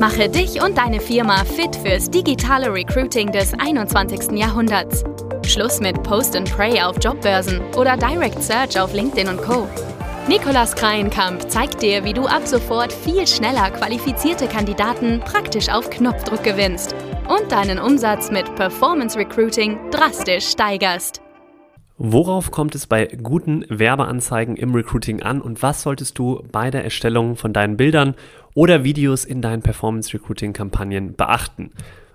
Mache dich und deine Firma fit fürs digitale Recruiting des 21. Jahrhunderts. Schluss mit Post and Pray auf Jobbörsen oder Direct Search auf LinkedIn und Co. Nikolas Kreienkamp zeigt dir, wie du ab sofort viel schneller qualifizierte Kandidaten praktisch auf Knopfdruck gewinnst und deinen Umsatz mit Performance Recruiting drastisch steigerst. Worauf kommt es bei guten Werbeanzeigen im Recruiting an und was solltest du bei der Erstellung von deinen Bildern oder Videos in deinen Performance Recruiting Kampagnen beachten?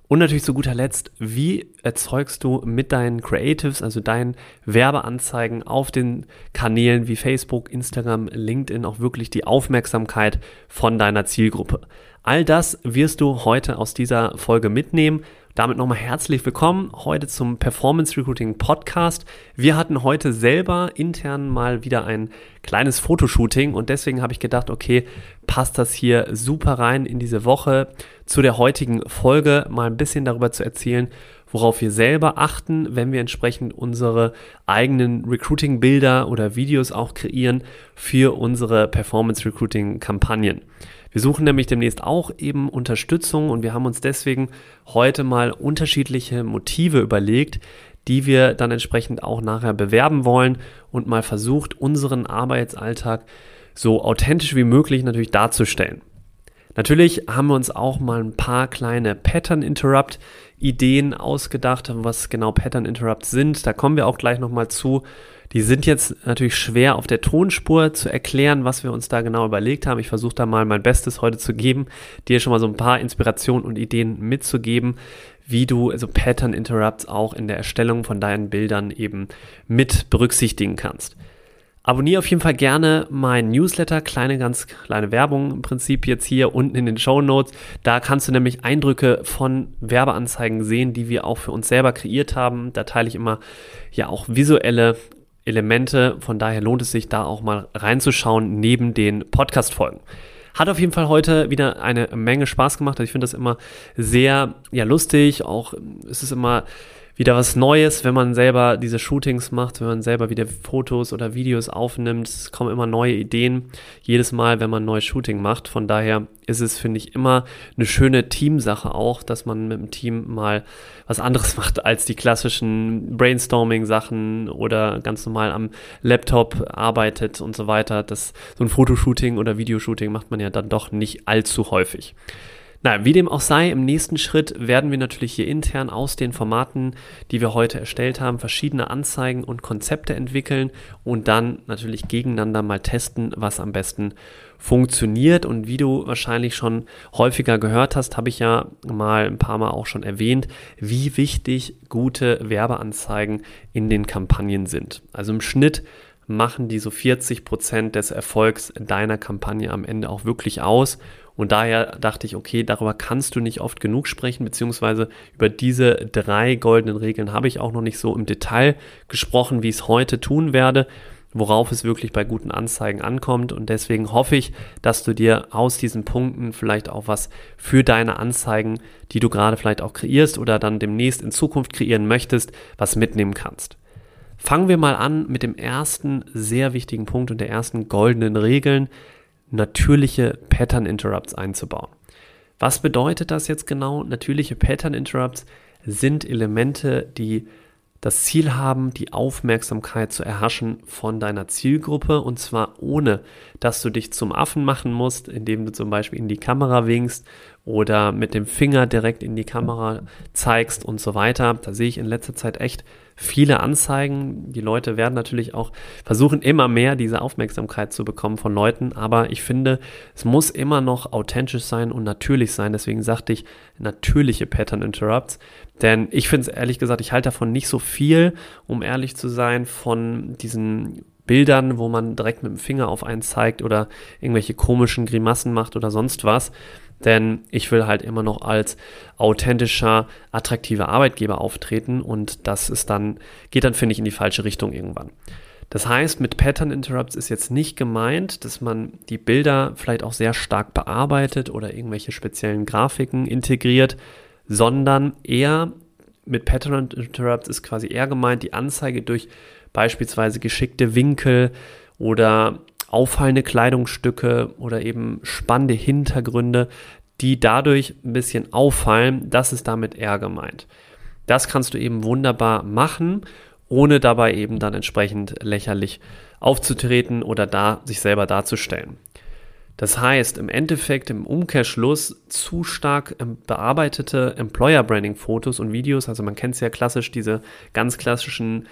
Und natürlich zu guter Letzt, wie erzeugst du mit deinen Creatives, also deinen Werbeanzeigen auf den Kanälen wie Facebook, Instagram, LinkedIn auch wirklich die Aufmerksamkeit von deiner Zielgruppe? All das wirst du heute aus dieser Folge mitnehmen damit nochmal herzlich willkommen heute zum Performance Recruiting Podcast. Wir hatten heute selber intern mal wieder ein kleines Fotoshooting und deswegen habe ich gedacht, okay, passt das hier super rein in diese Woche zu der heutigen Folge, mal ein bisschen darüber zu erzählen, worauf wir selber achten, wenn wir entsprechend unsere eigenen Recruiting-Bilder oder Videos auch kreieren für unsere Performance Recruiting Kampagnen. Wir suchen nämlich demnächst auch eben Unterstützung und wir haben uns deswegen heute mal unterschiedliche Motive überlegt, die wir dann entsprechend auch nachher bewerben wollen und mal versucht, unseren Arbeitsalltag so authentisch wie möglich natürlich darzustellen. Natürlich haben wir uns auch mal ein paar kleine Pattern Interrupt Ideen ausgedacht, was genau Pattern Interrupts sind. Da kommen wir auch gleich nochmal zu. Die sind jetzt natürlich schwer auf der Tonspur zu erklären, was wir uns da genau überlegt haben. Ich versuche da mal mein Bestes heute zu geben, dir schon mal so ein paar Inspirationen und Ideen mitzugeben, wie du also Pattern Interrupts auch in der Erstellung von deinen Bildern eben mit berücksichtigen kannst. Abonniere auf jeden Fall gerne mein Newsletter, kleine, ganz kleine Werbung im Prinzip jetzt hier unten in den Show Notes. Da kannst du nämlich Eindrücke von Werbeanzeigen sehen, die wir auch für uns selber kreiert haben. Da teile ich immer ja auch visuelle Elemente. Von daher lohnt es sich da auch mal reinzuschauen neben den Podcast-Folgen. Hat auf jeden Fall heute wieder eine Menge Spaß gemacht. Ich finde das immer sehr ja, lustig. Auch es ist immer wieder was Neues, wenn man selber diese Shootings macht, wenn man selber wieder Fotos oder Videos aufnimmt. Es kommen immer neue Ideen jedes Mal, wenn man ein neues Shooting macht. Von daher ist es, finde ich, immer eine schöne Teamsache auch, dass man mit dem Team mal was anderes macht als die klassischen Brainstorming-Sachen oder ganz normal am Laptop arbeitet und so weiter. Das, so ein Fotoshooting oder Videoshooting macht man ja dann doch nicht allzu häufig. Na, wie dem auch sei, im nächsten Schritt werden wir natürlich hier intern aus den Formaten, die wir heute erstellt haben, verschiedene Anzeigen und Konzepte entwickeln und dann natürlich gegeneinander mal testen, was am besten funktioniert. Und wie du wahrscheinlich schon häufiger gehört hast, habe ich ja mal ein paar Mal auch schon erwähnt, wie wichtig gute Werbeanzeigen in den Kampagnen sind. Also im Schnitt machen die so 40 Prozent des Erfolgs deiner Kampagne am Ende auch wirklich aus. Und daher dachte ich, okay, darüber kannst du nicht oft genug sprechen, beziehungsweise über diese drei goldenen Regeln habe ich auch noch nicht so im Detail gesprochen, wie ich es heute tun werde, worauf es wirklich bei guten Anzeigen ankommt. Und deswegen hoffe ich, dass du dir aus diesen Punkten vielleicht auch was für deine Anzeigen, die du gerade vielleicht auch kreierst oder dann demnächst in Zukunft kreieren möchtest, was mitnehmen kannst. Fangen wir mal an mit dem ersten sehr wichtigen Punkt und der ersten goldenen Regeln, natürliche Pattern Interrupts einzubauen. Was bedeutet das jetzt genau? Natürliche Pattern Interrupts sind Elemente, die das Ziel haben, die Aufmerksamkeit zu erhaschen von deiner Zielgruppe und zwar ohne, dass du dich zum Affen machen musst, indem du zum Beispiel in die Kamera winkst oder mit dem Finger direkt in die Kamera zeigst und so weiter. Da sehe ich in letzter Zeit echt viele Anzeigen. Die Leute werden natürlich auch versuchen, immer mehr diese Aufmerksamkeit zu bekommen von Leuten. Aber ich finde, es muss immer noch authentisch sein und natürlich sein. Deswegen sagte ich natürliche Pattern Interrupts. Denn ich finde es ehrlich gesagt, ich halte davon nicht so viel, um ehrlich zu sein, von diesen Bildern, wo man direkt mit dem Finger auf einen zeigt oder irgendwelche komischen Grimassen macht oder sonst was. Denn ich will halt immer noch als authentischer, attraktiver Arbeitgeber auftreten und das ist dann, geht dann, finde ich, in die falsche Richtung irgendwann. Das heißt, mit Pattern Interrupts ist jetzt nicht gemeint, dass man die Bilder vielleicht auch sehr stark bearbeitet oder irgendwelche speziellen Grafiken integriert, sondern eher mit Pattern Interrupts ist quasi eher gemeint, die Anzeige durch beispielsweise geschickte Winkel oder auffallende Kleidungsstücke oder eben spannende Hintergründe die dadurch ein bisschen auffallen, das ist damit eher gemeint. Das kannst du eben wunderbar machen, ohne dabei eben dann entsprechend lächerlich aufzutreten oder da sich selber darzustellen. Das heißt, im Endeffekt, im Umkehrschluss, zu stark ähm, bearbeitete Employer Branding Fotos und Videos, also man kennt es ja klassisch, diese ganz klassischen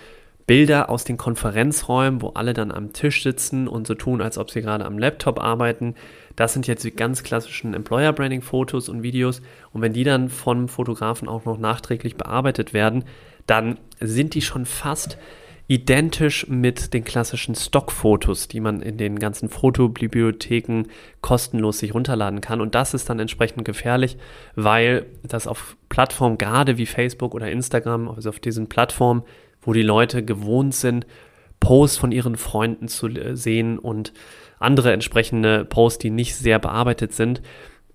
Bilder aus den Konferenzräumen, wo alle dann am Tisch sitzen und so tun, als ob sie gerade am Laptop arbeiten. Das sind jetzt die ganz klassischen Employer Branding Fotos und Videos. Und wenn die dann vom Fotografen auch noch nachträglich bearbeitet werden, dann sind die schon fast identisch mit den klassischen Stockfotos, die man in den ganzen Fotobibliotheken kostenlos sich runterladen kann. Und das ist dann entsprechend gefährlich, weil das auf Plattformen, gerade wie Facebook oder Instagram, also auf diesen Plattformen, wo die Leute gewohnt sind, Posts von ihren Freunden zu sehen und andere entsprechende Posts, die nicht sehr bearbeitet sind,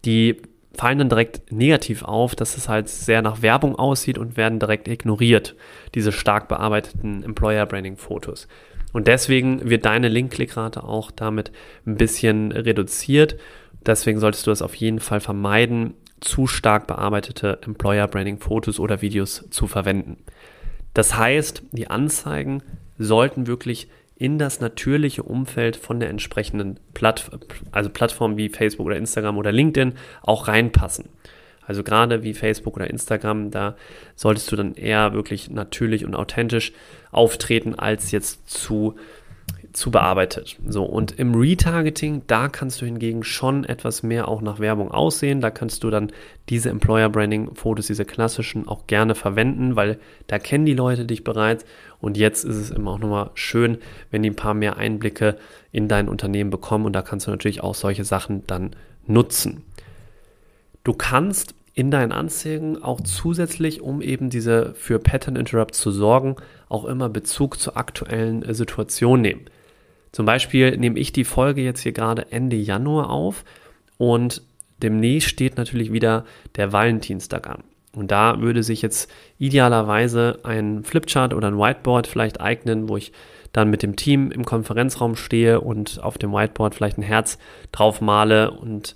die fallen dann direkt negativ auf, dass es halt sehr nach Werbung aussieht und werden direkt ignoriert, diese stark bearbeiteten Employer Branding Fotos. Und deswegen wird deine Link-Klickrate auch damit ein bisschen reduziert. Deswegen solltest du es auf jeden Fall vermeiden, zu stark bearbeitete Employer Branding Fotos oder Videos zu verwenden. Das heißt, die Anzeigen sollten wirklich in das natürliche Umfeld von der entsprechenden Platt, also Plattform wie Facebook oder Instagram oder LinkedIn auch reinpassen. Also gerade wie Facebook oder Instagram, da solltest du dann eher wirklich natürlich und authentisch auftreten, als jetzt zu zu bearbeitet. So, und im Retargeting, da kannst du hingegen schon etwas mehr auch nach Werbung aussehen. Da kannst du dann diese Employer Branding Fotos, diese klassischen, auch gerne verwenden, weil da kennen die Leute dich bereits. Und jetzt ist es immer auch nochmal schön, wenn die ein paar mehr Einblicke in dein Unternehmen bekommen. Und da kannst du natürlich auch solche Sachen dann nutzen. Du kannst in deinen Anzeigen auch zusätzlich, um eben diese für Pattern Interrupt zu sorgen, auch immer Bezug zur aktuellen äh, Situation nehmen. Zum Beispiel nehme ich die Folge jetzt hier gerade Ende Januar auf und demnächst steht natürlich wieder der Valentinstag an. Und da würde sich jetzt idealerweise ein Flipchart oder ein Whiteboard vielleicht eignen, wo ich dann mit dem Team im Konferenzraum stehe und auf dem Whiteboard vielleicht ein Herz drauf male und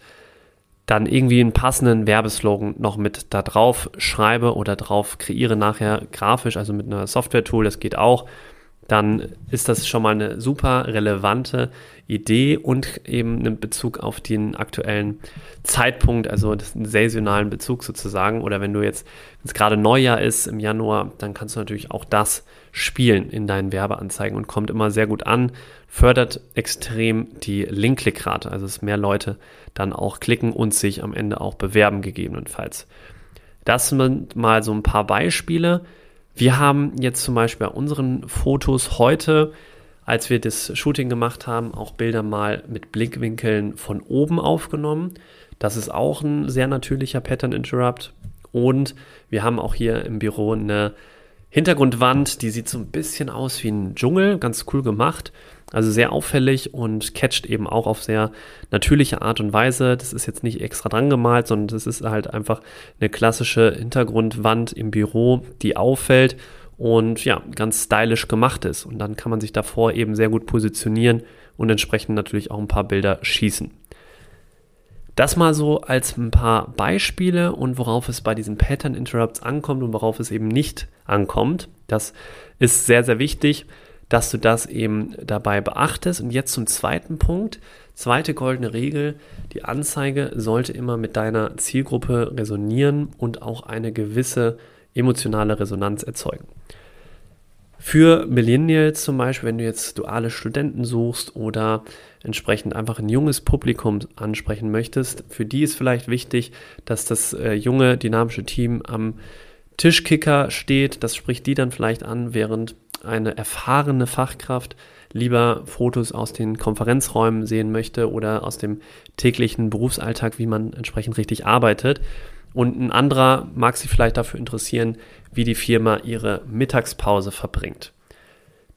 dann irgendwie einen passenden Werbeslogan noch mit da drauf schreibe oder drauf kreiere nachher grafisch, also mit einer Software-Tool, das geht auch dann ist das schon mal eine super relevante Idee und eben einen Bezug auf den aktuellen Zeitpunkt, also den saisonalen Bezug sozusagen. Oder wenn du jetzt, wenn es gerade Neujahr ist im Januar, dann kannst du natürlich auch das spielen in deinen Werbeanzeigen und kommt immer sehr gut an, fördert extrem die Link-Klickrate, also dass mehr Leute dann auch klicken und sich am Ende auch bewerben gegebenenfalls. Das sind mal so ein paar Beispiele wir haben jetzt zum Beispiel bei unseren Fotos heute, als wir das Shooting gemacht haben, auch Bilder mal mit Blickwinkeln von oben aufgenommen. Das ist auch ein sehr natürlicher Pattern Interrupt. Und wir haben auch hier im Büro eine Hintergrundwand, die sieht so ein bisschen aus wie ein Dschungel, ganz cool gemacht. Also sehr auffällig und catcht eben auch auf sehr natürliche Art und Weise. Das ist jetzt nicht extra dran gemalt, sondern das ist halt einfach eine klassische Hintergrundwand im Büro, die auffällt und ja, ganz stylisch gemacht ist. Und dann kann man sich davor eben sehr gut positionieren und entsprechend natürlich auch ein paar Bilder schießen. Das mal so als ein paar Beispiele und worauf es bei diesen Pattern Interrupts ankommt und worauf es eben nicht ankommt. Das ist sehr, sehr wichtig dass du das eben dabei beachtest. Und jetzt zum zweiten Punkt. Zweite goldene Regel. Die Anzeige sollte immer mit deiner Zielgruppe resonieren und auch eine gewisse emotionale Resonanz erzeugen. Für Millennials zum Beispiel, wenn du jetzt duale Studenten suchst oder entsprechend einfach ein junges Publikum ansprechen möchtest, für die ist vielleicht wichtig, dass das äh, junge, dynamische Team am Tischkicker steht. Das spricht die dann vielleicht an, während eine erfahrene Fachkraft lieber Fotos aus den Konferenzräumen sehen möchte oder aus dem täglichen Berufsalltag, wie man entsprechend richtig arbeitet. Und ein anderer mag sich vielleicht dafür interessieren, wie die Firma ihre Mittagspause verbringt.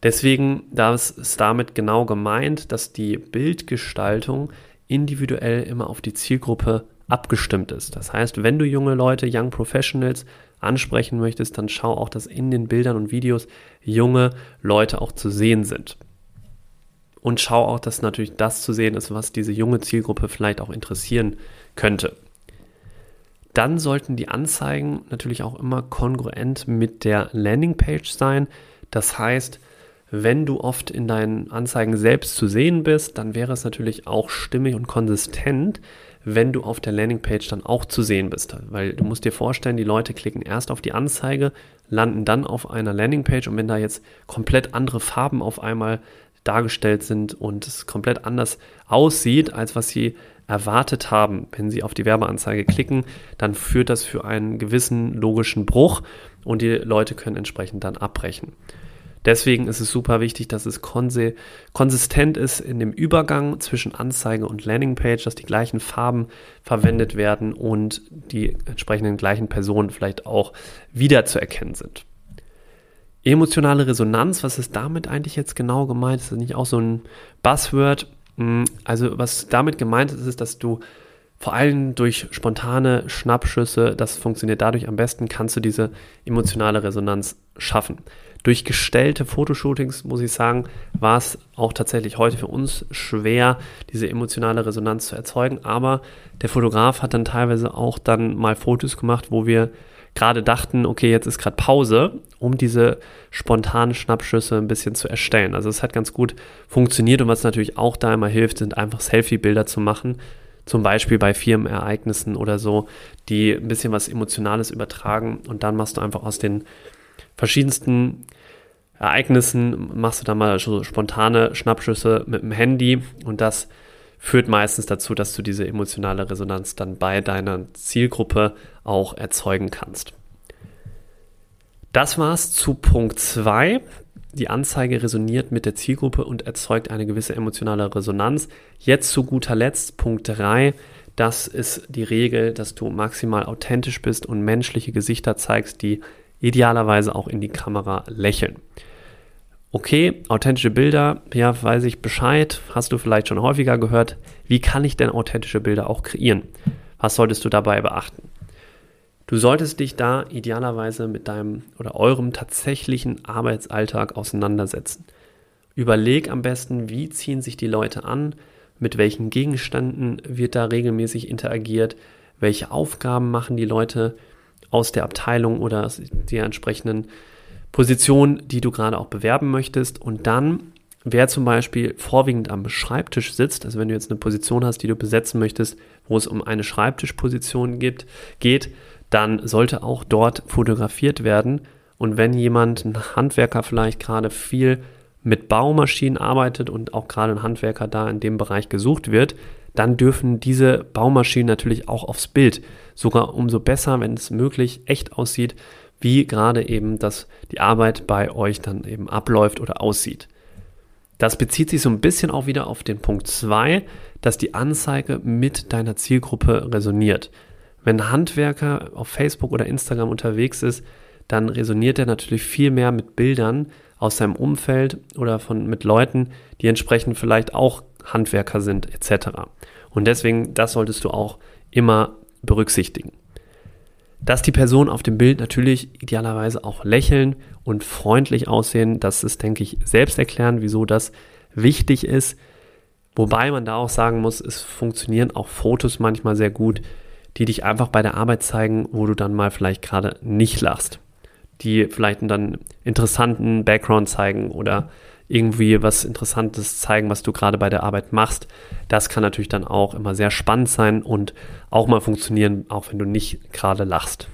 Deswegen das ist damit genau gemeint, dass die Bildgestaltung individuell immer auf die Zielgruppe abgestimmt ist. Das heißt, wenn du junge Leute, Young Professionals ansprechen möchtest, dann schau auch, dass in den Bildern und Videos junge Leute auch zu sehen sind. Und schau auch, dass natürlich das zu sehen ist, was diese junge Zielgruppe vielleicht auch interessieren könnte. dann sollten die Anzeigen natürlich auch immer kongruent mit der Landingpage sein. Das heißt, wenn du oft in deinen Anzeigen selbst zu sehen bist, dann wäre es natürlich auch stimmig und konsistent, wenn du auf der Landingpage dann auch zu sehen bist. Weil du musst dir vorstellen, die Leute klicken erst auf die Anzeige, landen dann auf einer Landingpage und wenn da jetzt komplett andere Farben auf einmal dargestellt sind und es komplett anders aussieht, als was sie erwartet haben, wenn sie auf die Werbeanzeige klicken, dann führt das für einen gewissen logischen Bruch und die Leute können entsprechend dann abbrechen. Deswegen ist es super wichtig, dass es konsistent ist in dem Übergang zwischen Anzeige und Landingpage, dass die gleichen Farben verwendet werden und die entsprechenden gleichen Personen vielleicht auch wiederzuerkennen sind. Emotionale Resonanz, was ist damit eigentlich jetzt genau gemeint? Ist das nicht auch so ein Buzzword? Hm, also was damit gemeint ist, ist, dass du vor allem durch spontane Schnappschüsse, das funktioniert dadurch am besten, kannst du diese emotionale Resonanz schaffen. Durch gestellte Fotoshootings, muss ich sagen, war es auch tatsächlich heute für uns schwer, diese emotionale Resonanz zu erzeugen. Aber der Fotograf hat dann teilweise auch dann mal Fotos gemacht, wo wir gerade dachten, okay, jetzt ist gerade Pause, um diese spontanen Schnappschüsse ein bisschen zu erstellen. Also es hat ganz gut funktioniert und was natürlich auch da immer hilft, sind einfach Selfie-Bilder zu machen. Zum Beispiel bei Firmenereignissen oder so, die ein bisschen was Emotionales übertragen und dann machst du einfach aus den verschiedensten Ereignissen machst du dann mal so spontane Schnappschüsse mit dem Handy und das führt meistens dazu, dass du diese emotionale Resonanz dann bei deiner Zielgruppe auch erzeugen kannst. Das war's zu Punkt 2. Die Anzeige resoniert mit der Zielgruppe und erzeugt eine gewisse emotionale Resonanz. Jetzt zu guter Letzt Punkt 3. Das ist die Regel, dass du maximal authentisch bist und menschliche Gesichter zeigst, die idealerweise auch in die Kamera lächeln. Okay, authentische Bilder, ja, weiß ich Bescheid, hast du vielleicht schon häufiger gehört. Wie kann ich denn authentische Bilder auch kreieren? Was solltest du dabei beachten? Du solltest dich da idealerweise mit deinem oder eurem tatsächlichen Arbeitsalltag auseinandersetzen. Überleg am besten, wie ziehen sich die Leute an, mit welchen Gegenständen wird da regelmäßig interagiert, welche Aufgaben machen die Leute, aus der Abteilung oder der entsprechenden Position, die du gerade auch bewerben möchtest. Und dann, wer zum Beispiel vorwiegend am Schreibtisch sitzt, also wenn du jetzt eine Position hast, die du besetzen möchtest, wo es um eine Schreibtischposition gibt, geht, dann sollte auch dort fotografiert werden. Und wenn jemand, ein Handwerker vielleicht gerade viel mit Baumaschinen arbeitet und auch gerade ein Handwerker da in dem Bereich gesucht wird, dann dürfen diese Baumaschinen natürlich auch aufs Bild. Sogar umso besser, wenn es möglich echt aussieht, wie gerade eben das, die Arbeit bei euch dann eben abläuft oder aussieht. Das bezieht sich so ein bisschen auch wieder auf den Punkt 2, dass die Anzeige mit deiner Zielgruppe resoniert. Wenn ein Handwerker auf Facebook oder Instagram unterwegs ist, dann resoniert er natürlich viel mehr mit Bildern aus seinem Umfeld oder von, mit Leuten, die entsprechend vielleicht auch Handwerker sind etc. Und deswegen, das solltest du auch immer berücksichtigen. Dass die Personen auf dem Bild natürlich idealerweise auch lächeln und freundlich aussehen, das ist, denke ich, selbst erklären, wieso das wichtig ist. Wobei man da auch sagen muss, es funktionieren auch Fotos manchmal sehr gut, die dich einfach bei der Arbeit zeigen, wo du dann mal vielleicht gerade nicht lachst. Die vielleicht einen interessanten Background zeigen oder irgendwie was Interessantes zeigen, was du gerade bei der Arbeit machst. Das kann natürlich dann auch immer sehr spannend sein und auch mal funktionieren, auch wenn du nicht gerade lachst.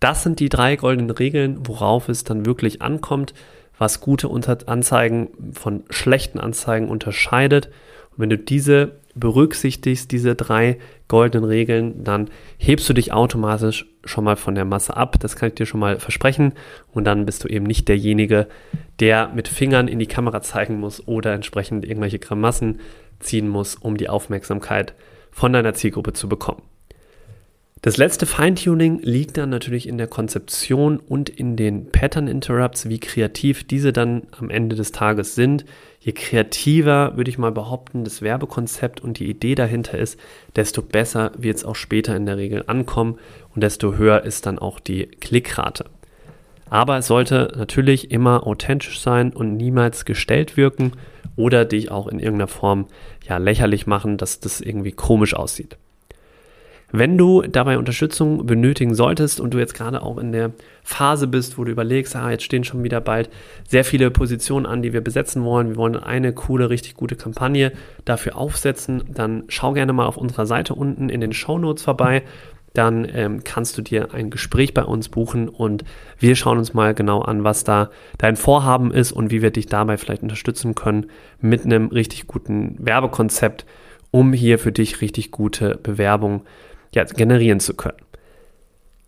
Das sind die drei goldenen Regeln, worauf es dann wirklich ankommt, was gute Anzeigen von schlechten Anzeigen unterscheidet. Und wenn du diese berücksichtigst, diese drei goldenen Regeln, dann hebst du dich automatisch schon mal von der Masse ab. Das kann ich dir schon mal versprechen. Und dann bist du eben nicht derjenige, der mit Fingern in die Kamera zeigen muss oder entsprechend irgendwelche Grimassen ziehen muss, um die Aufmerksamkeit von deiner Zielgruppe zu bekommen. Das letzte Feintuning liegt dann natürlich in der Konzeption und in den Pattern Interrupts, wie kreativ diese dann am Ende des Tages sind. Je kreativer, würde ich mal behaupten, das Werbekonzept und die Idee dahinter ist, desto besser wird es auch später in der Regel ankommen und desto höher ist dann auch die Klickrate. Aber es sollte natürlich immer authentisch sein und niemals gestellt wirken oder dich auch in irgendeiner Form ja lächerlich machen, dass das irgendwie komisch aussieht. Wenn du dabei Unterstützung benötigen solltest und du jetzt gerade auch in der Phase bist, wo du überlegst, ah, jetzt stehen schon wieder bald sehr viele Positionen an, die wir besetzen wollen, wir wollen eine coole, richtig gute Kampagne dafür aufsetzen, dann schau gerne mal auf unserer Seite unten in den Show Notes vorbei. Dann ähm, kannst du dir ein Gespräch bei uns buchen und wir schauen uns mal genau an, was da dein Vorhaben ist und wie wir dich dabei vielleicht unterstützen können mit einem richtig guten Werbekonzept, um hier für dich richtig gute Bewerbung ja, generieren zu können.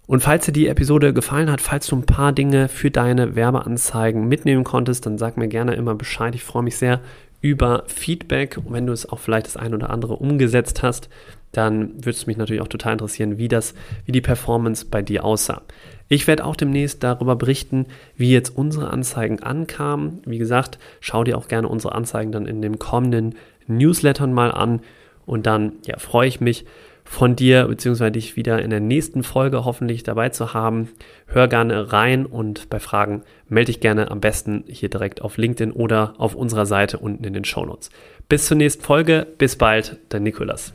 Und falls dir die Episode gefallen hat, falls du ein paar Dinge für deine Werbeanzeigen mitnehmen konntest, dann sag mir gerne immer Bescheid. Ich freue mich sehr über Feedback. Wenn du es auch vielleicht das ein oder andere umgesetzt hast, dann würde es mich natürlich auch total interessieren, wie das, wie die Performance bei dir aussah. Ich werde auch demnächst darüber berichten, wie jetzt unsere Anzeigen ankamen. Wie gesagt, schau dir auch gerne unsere Anzeigen dann in den kommenden Newslettern mal an. Und dann ja, freue ich mich, von dir, beziehungsweise dich wieder in der nächsten Folge hoffentlich dabei zu haben. Hör gerne rein und bei Fragen melde dich gerne am besten hier direkt auf LinkedIn oder auf unserer Seite unten in den Show Notes. Bis zur nächsten Folge, bis bald, dein Nikolas.